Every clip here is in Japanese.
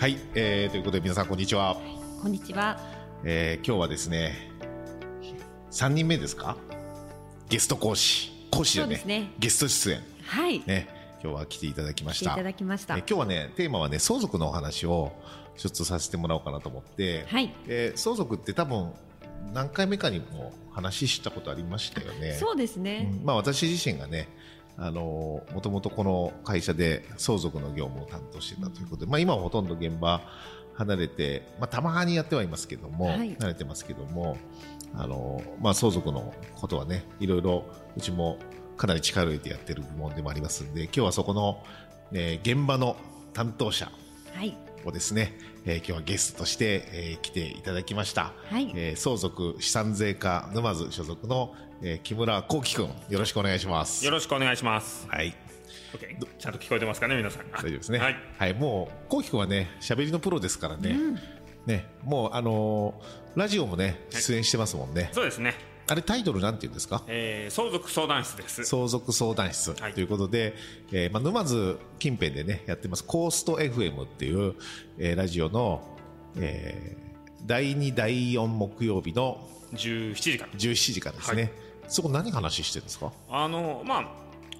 はい、えー、ということで皆さんこんにちは、こんにちは。えー、今日はですね3人目ですか？ゲスト講師。講師でねそうですね。ゲスト出演。はい。ね今日は来ていただきました。来ていただきました。えー今日はねテーマはね相続のお話をちょっとさせてもらおうかなと思って、はい。えー相続って多分何回目かにも話したことありましたよね。そうですね、うんまあ、私自身がねもともとこの会社で相続の業務を担当していたということで、まあ、今はほとんど現場離れて、まあ、たまにやってはいますけども、はい。慣れてますけどもあの、まあ、相続のことはねいろいろうちもかなり力を入れてやってる部門でもありますんで今日はそこの、えー現場の担当者はいをですね、えー今日はゲストとして、えー来ていただきました、はいえー相続資産税課沼津所属の、えー木村幸輝君よろしくお願いしますよろしくお願いします。はい、OK ちゃんと聞こえてますかね、皆さん。大丈夫ですね。はい。もう、こうきくんはね、喋りのプロですからね。ね、もう、あのーラジオもね、出演してますもんね。そうですね。あれ、タイトルなんて言うんですか？えー、相続相談室です。相続相談室はいということで、えーまあ、沼津近辺でね、やってます、コースト FM っていう、えーラジオの、えー第2、第4木曜日の17時から。17時からですね。はいそこ何話してるんですか？あの、まあ、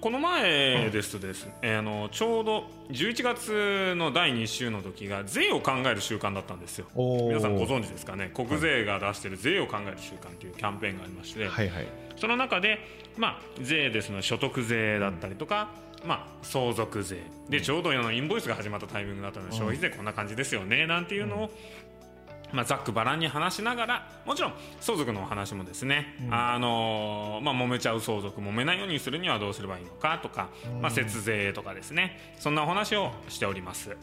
この前ですとですあの、ちょうど11月の第2週の時が税を考える習慣だったんですよ。皆さんご存知ですかね、国税が出している税を考える習慣というキャンペーンがありまして、はいはい。その中で、まあ、税ですの所得税だったりとか、まあ、相続税。でちょうどインボイスが始まったタイミングだったので、消費税こんな感じですよねなんていうのを、まあ、ざっくばらんに話しながらもちろん相続のお話もですね、あのーまあ、揉めちゃう相続揉めないようにするにはどうすればいいのかとか、まあ、節税とかですねそんなお話をしております。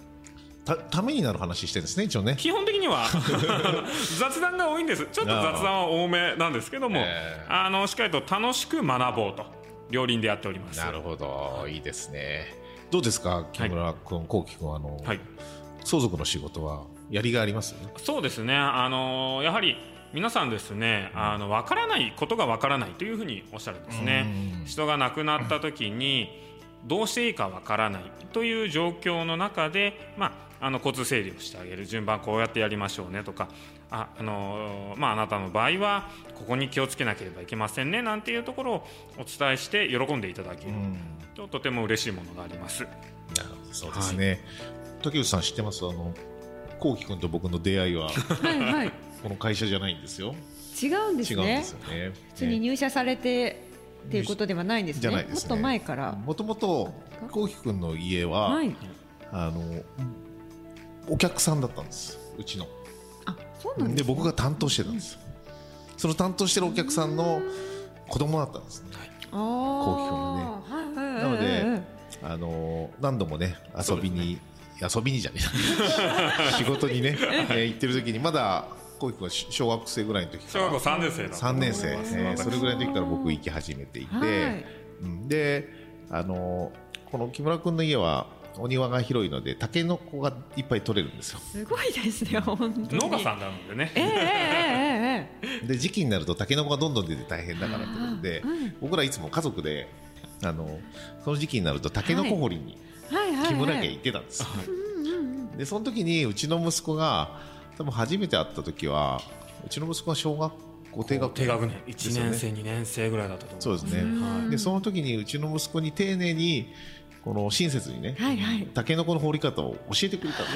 た、ためになる話してるんですね、一応ね。基本的には 雑談が多いんです。ちょっと雑談は多めなんですけども、えあのしっかりと楽しく学ぼうと両輪でやっております。なるほど、いいですね。どうですか、木村君、幸輝君、あの、はい。相続の仕事はやりがいありますそうですね。あのやはり皆さんですねあの分からないことが分からないというふうにおっしゃるんですね。うん。人が亡くなった時にどうしていいか分からないという状況の中で、まあ、あの交通整理をしてあげる。順番こうやってやりましょうねとかああの、まあ、あなたの場合はここに気をつけなければいけませんねなんていうところをお伝えして喜んでいただける。ととても嬉しいものがあります。そうですね。竹内さん知ってます？あの、幸輝君と僕の出会いは、はいはいこの会社じゃないんですよ。違うんですね違うんですよね。普通に入社されてっていうことではないんですねじゃないですね。もっと前からもともと、幸輝君の家は、はいあの、お客さんだったんです。うちの。あそうなんで、ね僕が担当してたんですよ。その担当してるお客さんの子供だったんですね。あこあはいはいはいなのではいはいあの何度もね遊びに、遊びにじゃねえ 仕事にね、えー行ってる時にまだこうくんは小学生ぐらいの時から。小学校3年生だ3年生、えーそれぐらいの時から僕行き始めていて、はい。うん。であのこの木村君の家はお庭が広いのでタケノコがいっぱい取れるんですよ。すごいですね本当に。農家さんなのでね、えええええええで時期になるとタケノコがどんどん出て大変だからってことで、僕らいつも家族であのその時期になるとタケノコ掘りにはい木村家行ってたんです。よ、でその時にうちの息子が多分初めて会った時はうちの息子は小学校低学低学年。1ね。年生、2年生ぐらいだったと思そうですね、はいでその時にうちの息子に丁寧にこの親切にね、はいはい。タケノコの掘り方を教えてくれたの。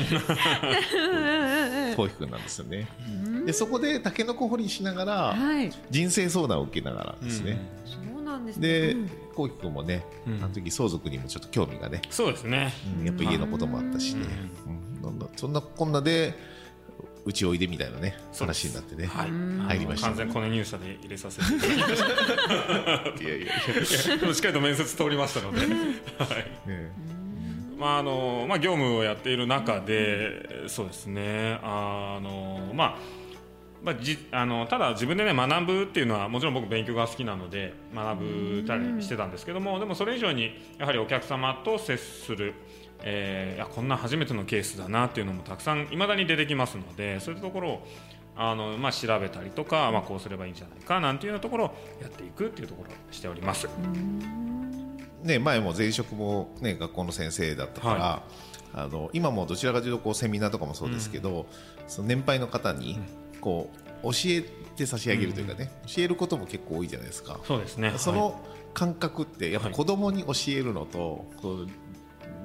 こうひくんなんですよね。でそこでタケノコ掘りしながらはい。人生相談を受けながらですね、そうなんですね。でうん。こうひくんもね、うん。あの時相続にもちょっと興味がね、そうですね。うんやっぱ家のこともあったしね、うん。なんだそんなこんなでうちおいでみたいなね話になってね、はい。入りました。完全コネ入社で入れさせていただきました。いやいやいや。でもしっかりと面接通りましたので、はい。まああのまあ、業務をやっている中で、そうですね。あの、まあまあ、じあのただ自分で、ね、学ぶっていうのはもちろん僕勉強が好きなので学ぶたりしてたんですけどもでもそれ以上にやはりお客様と接する、えー、いやこんな初めてのケースだなっていうのもたくさんいまだに出てきますのでそういうところをあの、まあ、調べたりとか、まあ、こうすればいいんじゃないかなんていうようなところをやっていくっていうところをしております。ね、前も前職も、ね、学校の先生だったから、はあの今もどちらかというとこうセミナーとかもそうですけど、その年配の方にこう教えて差し上げるというかね、教えることも結構多いじゃないですか。そうですね。その感覚ってやっぱ子供に教えるのと、こう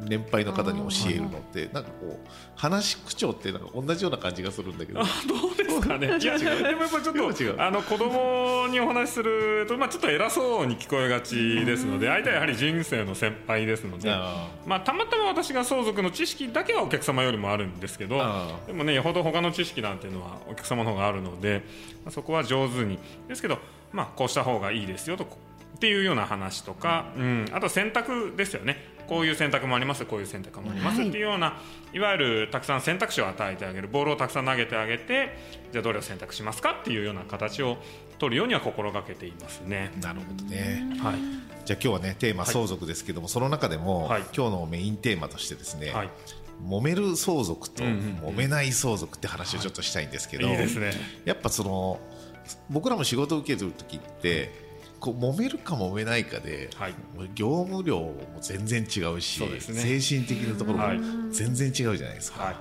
年配の方に教えるのってなんかこう話し口調ってなんか同じような感じがするんだけど。あどうですかね。いや、でもやっぱちょっと、違う。あの子供にお話しすると、まあ、ちょっと偉そうに聞こえがちですので、相手はやはり人生の先輩ですので。あまあ、たまたま私が相続の知識だけはお客様よりもあるんですけどあでもねよほど他の知識なんていうのはお客様の方があるので、まあ、そこは上手に。ですけど、まあ、こうした方がいいですよとっていうような話とか、うん、あと選択ですよねこういう選択もありますこういう選択もあります、はい。っていうようないわゆるたくさん選択肢を与えてあげる。ボールをたくさん投げてあげてじゃあどれを選択しますかっていうような形を取るようには心がけていますね。なるほどね。はい。じゃあ今日はねテーマ相続ですけども、その中でも、はい。今日のメインテーマとしてですね、はい、揉める相続とうんうん揉めない相続って話をちょっとしたいんですけど、い。いですね。やっぱその僕らも仕事を受けてる時ってこう揉めるか揉めないかで、はい。業務量も全然違うしね。精神的なところはい。も全然違うじゃないですか、はい。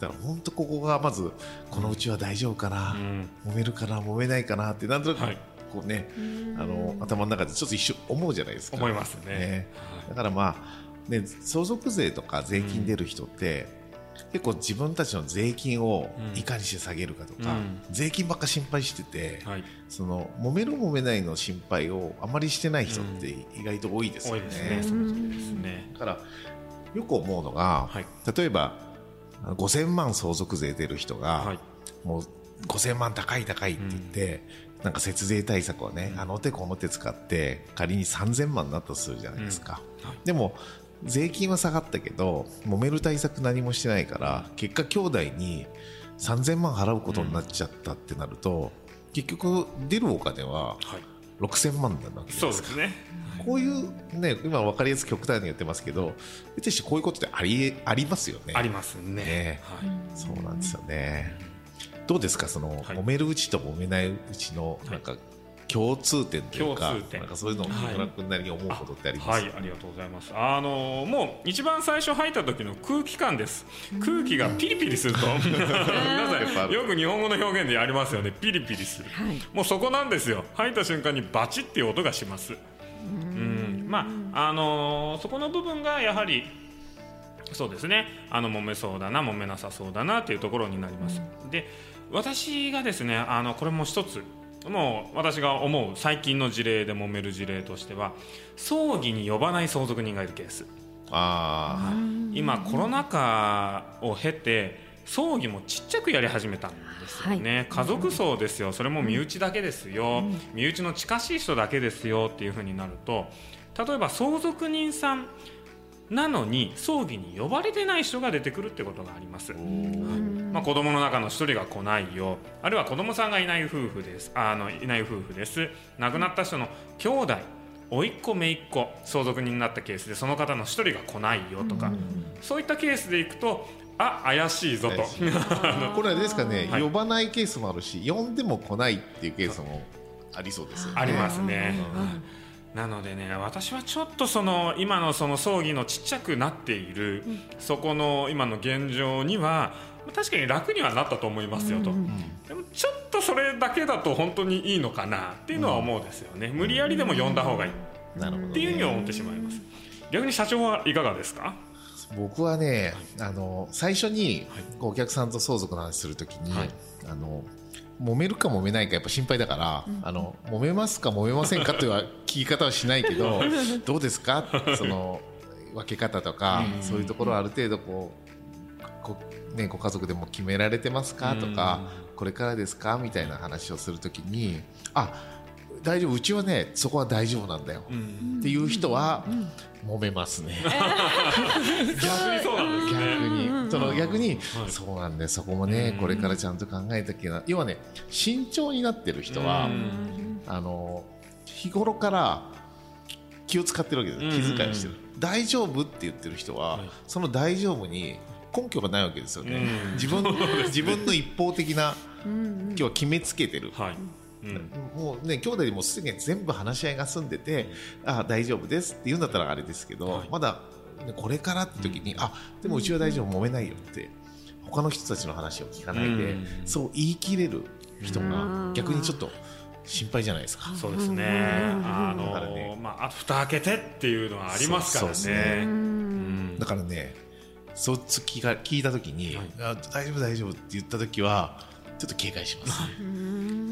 だから本当ここがまずこのうちは大丈夫かな、うん。揉めるかな揉めないかなってなんとなくはい。こうね、あの頭の中でちょっと一瞬思うじゃないですか。思いますね。だからまあ、ね、相続税とか税金出る人って、結構自分たちの税金をうん。いかにして下げるかとか、うん。税金ばっか心配してて、はい、その揉める揉めないの心配をあまりしてない人って意外と多いですよね。多いですね。だからよく思うのが、はい。例えば5000万相続税出る人が、はい。もう5000万高い高いって言って、なんか節税対策をね、あの手この手使って仮に3000万になったとするじゃないですか、でも税金は下がったけど揉める対策何もしてないから結果兄弟に3000万払うことになっちゃったってなると、結局出るお金ははい、6000万になそうですかですね。こういうね今分かりやすく極端に言ってますけど別にこういうことってありありますよねありますね。ねはい。そうなんですよね。どうですか？その、はい揉めるうちと揉めないうちのなんか共通点というか、共通点なんかそういうのをはい木村君なりに思うことってあります？はい、ありがとうございます。あのもう一番最初入った時の空気感です。空気がピリピリすると、皆さんよく日本語の表現でありますよね。ピリピリする。はいもうそこなんですよ。入った瞬間にバチっていう音がします。うん、まああのそこの部分がやはりそうですねあの揉めそうだな揉めなさそうだなっていうところになります、で私がですねあのこれも一つもう私が思う最近の事例で揉める事例としては葬儀に呼ばない相続人がいるケース。あ今コロナ禍を経て葬儀もちっちゃくやり始めたんですよね、はい。家族葬ですよ。それも身内だけですよ、身内の近しい人だけですよっていうふうになると例えば相続人さんなのに葬儀に呼ばれてない人が出てくるってことがあります、まあ、子供の中の一人が来ないよ。あるいは子供さんがいない夫婦です。あのいない夫婦です。亡くなった人の兄弟。甥っ子姪っ子。相続人になったケースでその方の一人が来ないよとか、そういったケースでいくとあ怪しいぞと。これはですかね、はい。呼ばないケースもあるし呼んでも来ないっていうケースもありそうですよね。ありますね。うんなのでね私はちょっとその今のその葬儀のちっちゃくなっている、そこの今の現状には確かに楽にはなったと思いますよと、でもちょっとそれだけだと本当にいいのかなっていうのは思うんですよね、無理やりでも呼んだ方がいい。っなるほど、ね、ていうふうには思ってしまいます。逆に社長はいかがですか？僕はね、あの最初にこうお客さんと相続の話するときに、はい。あの揉めるか揉めないかやっぱ心配だから、あの揉めますか揉めませんかという聞き方はしないけど どうですか？その分け方とか、そういうところはある程度こうこね、ご家族でも決められてますか？とか、これからですか？みたいな話をするときにあ大丈夫うちはねそこは大丈夫なんだよ、うん。っていう人は揉めますね、逆にそうなんですね。逆に、その逆に、はい。そうなんでそこもね、これからちゃんと考えたきゃな要はね慎重になってる人は、あの日頃から気を使ってるわけです気遣いをしてる、大丈夫って言ってる人は、はい。その大丈夫に根拠がないわけですよね、うん。自分自分の一方的な今日は決めつけてる、はい。うん。もうね兄弟でもうすでに全部話し合いが済んでて、あ大丈夫ですって言うんだったらあれですけど、はい。まだねこれからって時に、あでもうちは大丈夫揉めないよって他の人たちの話を聞かないで、うん。そう言い切れる人がうん。逆にちょっと心配じゃないですか。そうですね。あだからのね。まあ蓋開けてっていうのはありますからそうねねう。ん。だからねそっち聞か聞いた時に、はい。あ大丈夫大丈夫って言った時はちょっと警戒します。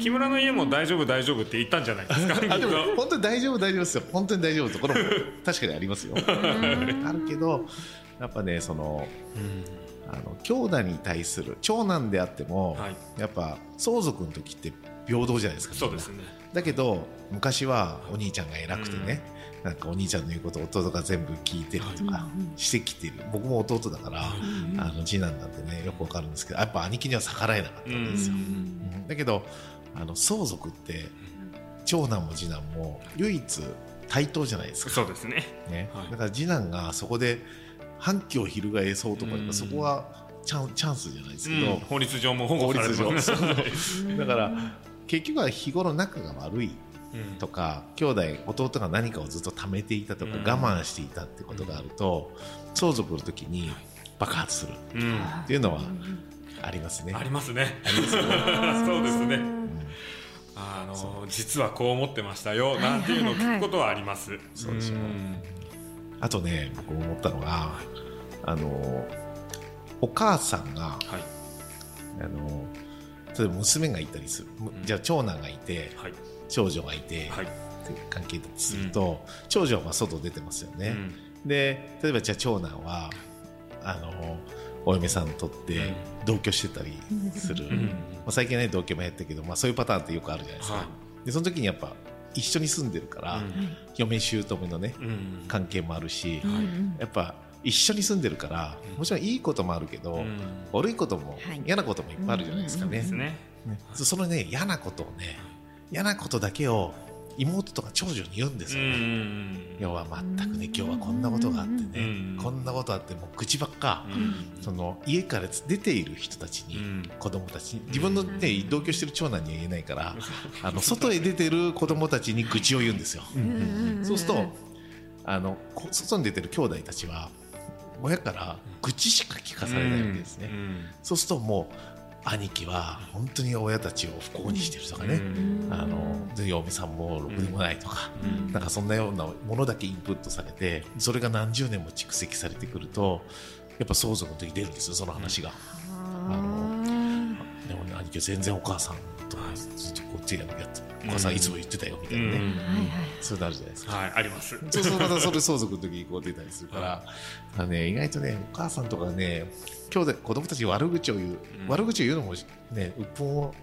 木村の家も大丈夫大丈夫って言ったんじゃないですか？あでも本当に大丈夫大丈夫ですよ。本当に大丈夫なと。ころも確かにありますよ。あるけどやっぱねそのあの兄弟に対する長男であっても、はい。やっぱ相続の時って平等じゃないですかそうですね。だけど昔はお兄ちゃんが偉くてね、なんかお兄ちゃんの言うことを弟が全部聞いてるとかしてきてる。僕も弟だから、あの次男なんてねよくわかるんですけどやっぱ兄貴には逆らえなかったわけですよ、うん。だけどあの相続って長男も次男も唯一対等じゃないですか、そうですね。ね。はい。だから次男がそこで反旗を翻そうとか、うん。そこはチャンチャンスじゃないですけど、うん。法律上も保護されてますだから結局は日頃仲が悪いうん。とか兄弟弟が何かをずっと貯めていたとか、うん。我慢していたってことがあると相続の時に爆発する。うん。っていうのはありますね。ありますね。そうですね実はこう思ってましたよなんていうのを聞くことはあります。そうでしょん。あとね僕思ったのがあのお母さんがはい。あの例えば娘がいたりする、むじゃあ長男がいてはい。長女がいて、はい。っていう関係だとすると、長女はまあ外出てますよね、うん。で例えばじゃあ長男はあのお嫁さんとって同居してたりする、うん。まあ、最近はね同居もやったけど、まあ、そういうパターンってよくあるじゃないですか、はでその時にやっぱ一緒に住んでるから、うん。嫁姑のねいうん。関係もあるし、はい。やっぱ一緒に住んでるからもちろんいいこともあるけど、うん。悪いことも、はい。嫌なこともいっぱいあるじゃないですかね。そのね嫌なことをね嫌なことだけを妹とか長女に言うんですうよね。ん。要は全くね今日はこんなことがあってね、うん。こんなことあってもう愚痴ばっか、うん。その家から出ている人たちに、うん。子供たちに自分の、ね、同居してる長男には言えないから、あの外へ出てる子供たちに愚痴を言うんですよ。そうするとあのこ外に出てる兄弟たちは親から愚痴しか聞かされないわけですね。うん。そうするともう兄貴は本当に親たちを不幸にしてるとかね、あので嫁さんもろくでもないとか、うん。なんかそんなようなものだけインプットされてそれが何十年も蓄積されてくるとやっぱ相続の時出るんですよその話が。あのでもね兄貴は全然お母さんとずっとこっちやってお母さんいつも言ってたよみたいなね、うん。そういうのあるじゃないですか。はいあります。そうそうまたそれ相続の時にこう出たりするから、あのね、意外とねお母さんとかね兄弟子供たちに悪口を言う、うん。悪口を言うのもね鬱憤を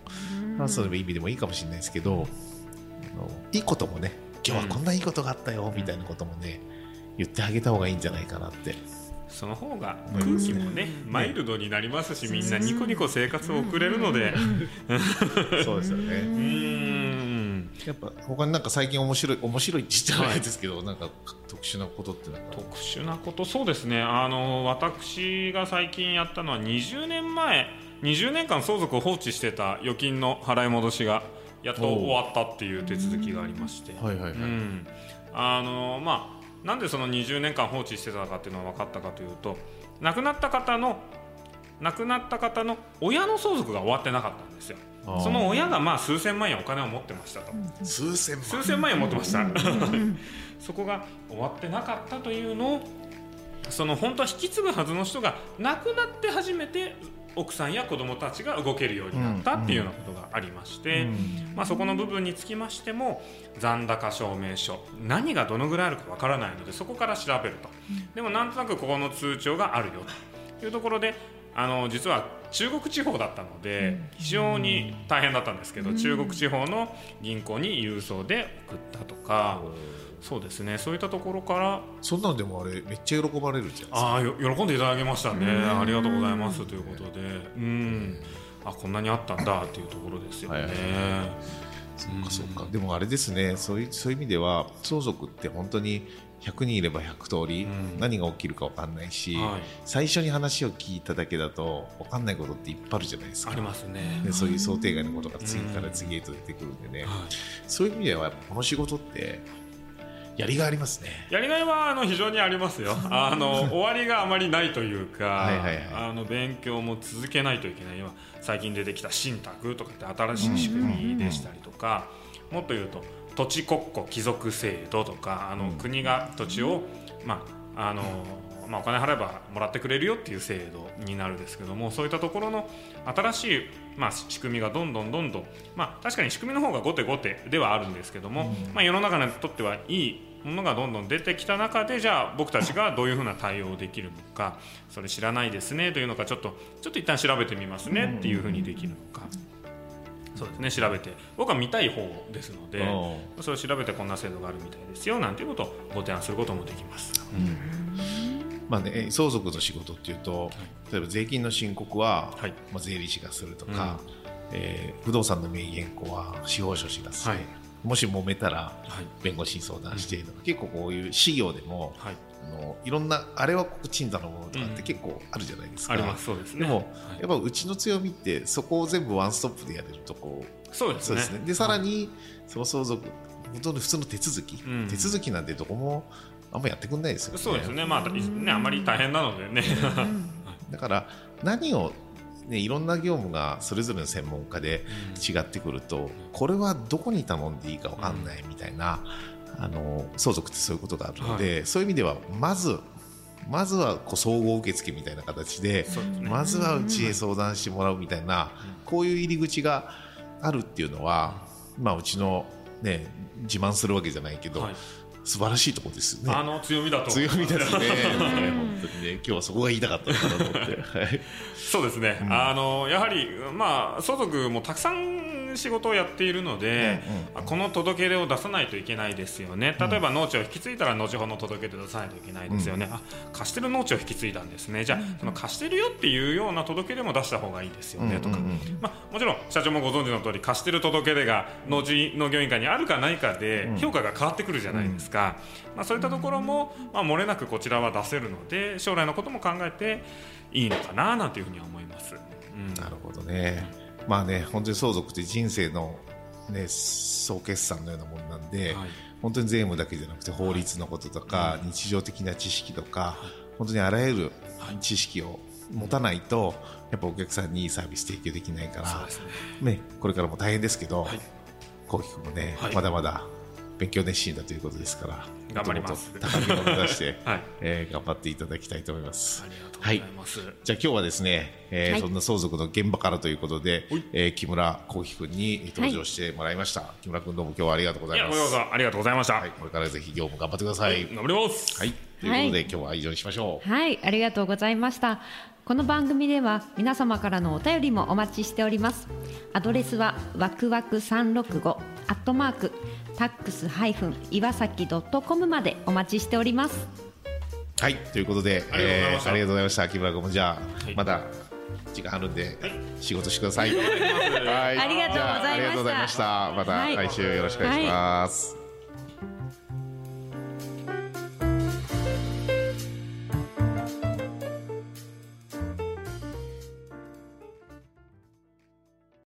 話す意味でもいいかもしれないですけど、いいこともね今日はこんないいことがあったよ、みたいなこともね言ってあげた方がいいんじゃないかなって。その方が空気もねマイルドになりますしみんなニコニコ生活を送れるので。そうですよね。うん。やっぱ他になんか最近面白い面白いって言っちゃないですけど、なんか特殊なことってなんか。特殊なことそうですね。あの私が最近やったのは20年前20年間相続を放置してた預金の払い戻しがやっと終わったっていう手続きがありまして、はいはいはい。うん、あのまあなんでその20年間放置してたかっていうのが分かったかというと亡くなった方の亡くなった方の親の相続が終わってなかったんですよ。その親がまあ数千万円お金を持ってましたと、数千万。数千万円持ってました。そこが終わってなかったというのをその本当は引き継ぐはずの人が亡くなって初めて奥さんや子供たちが動けるようになったっていうようなことがありまして、まあ、そこの部分につきましても残高証明書何がどのぐらいあるかわからないのでそこから調べると、でもなんとなくここの通帳があるよというところであの実は中国地方だったので非常に大変だったんですけど、中国地方の銀行に郵送で送ったとか、そうですね。そういったところからそんなのでもあれめっちゃ喜ばれるじゃないですか。あ喜んでいただけましたね。ありがとうございます。ということで。うん。あこんなにあったんだっていうところですよね。はいはいそうかそうか、でもあれですね。そういうそういう意味では相続って本当に100人いれば100通り、うん何が起きるか分かんないし、はい最初に話を聞いただけだと分かんないことっていっぱいあるじゃないですかありますね。でそういう想定外のことが次から次へと出てくるんでね、はいそういう意味ではこの仕事ってやりがいありますね。やりがいはあの非常にありますよ。あの終わりがあまりないというか、はいあの勉強も続けないといけない。今最近出てきた信託とかって新しい仕組みでしたりとか、もっと言うと土地国庫帰属制度とか、あの、国が土地をまああのまあ、お金払えばもらってくれるよっていう制度になるんですけどもそういったところの新しい、まあ、仕組みがどんどんどんどん、まあ、確かに仕組みの方が後手後手ではあるんですけども、まあ、世の中にとってはいいものがどんどん出てきた中でじゃあ僕たちがどういうふうな対応できるのかそれ知らないですねというのかちょっとちょっと一旦調べてみますねっていうふうにできるのか。そうですね調べて。僕は見たい方ですのでうそれを調べてこんな制度があるみたいですよなんていうことをご提案することもできます。まあね、相続の仕事っていうと、例えば税金の申告は、はい。まあ、税理士がするとか、えー不動産の名義変更は司法書士がする、はいもし揉めたらはい弁護士に相談してとか、結構こういう事業でも、のいろんなあれはここ賃貸のものとかっうんて結構あるじゃないですか。ありますそうですね。でも、はいやっぱうちの強みってそこを全部ワンストップでやれるとこそうですね。そうですね。でさらにその相続本当に普通の手続き、うん手続きなんてどこもあんまやってくんないですよね。そうですね。まあねあんまり大変なのでね。だから何を、ね、いろんな業務がそれぞれの専門家で違ってくると、これはどこに頼んでいいか分かんないみたいな、あの相続ってそういうことがあるので、そういう意味ではまずまずはこう総合受付みたいな形でね。まずはうちへ相談してもらうみたいな、こういう入り口があるっていうのは、まあ、うちの、ね、自慢するわけじゃないけど、はい素晴らしいところですよね。あの強みだと。強みですね。ね 本当にね、今日はそこが言いたかったなと思って。はい。そうですね。あのやはりまあ相続もたくさん仕事をやっているので、あこの届け出を出さないといけないですよね。例えば農地を引き継いだら後ほどの届け出を出さないといけないですよね。あ貸してる農地を引き継いだんですね。じゃあその貸してるよっていうような届け出も出した方がいいですよねとか。まあもちろん社長もご存知の通り貸してる届け出が農地農業委員会にあるかないかで評価が変わってくるじゃないですか。まあそういったところもまあ漏れなくこちらは出せるので将来のことも考えていいのかななんていうふうには思います。うん。なるほどね。まあね、本当に相続って人生の、ね、総決算のようなものなんで、はい。本当に税務だけじゃなくて法律のこととか、日常的な知識とか、本当にあらゆる知識を持たないと、やっぱお客さんにいいサービス提供できないから、ね。ね、これからも大変ですけど、はい。こうきくんもね、はい。まだまだ勉強熱心だということですから、頑張ります高みを目指して、はいえー頑張っていただきたいと思います。ありがとうございます。じゃあ今日はですね、えーはいそんな相続の現場からということで、はいえー木村幸輝君に登場してもらいました。木村君どうも今日はありがとうございや、います。ありがとうございました。はい、これからぜひ業務頑張ってください。頑張ります。はい、ということで、今日は以上にしましょう。はい、ありがとうございました。この番組では皆様からのお便りもお待ちしております。アドレスはわくわく三六五アットマークタックスハイフン岩崎ドットコムまでお待ちしております。はい、ということで、ありがとうございましたえーありがとうございました。木村君もじゃあ、はいまだ時間あるんで、はい仕事してください。はい、ありがとうございましたじゃあありがとうございました。来週よろしくお願いします。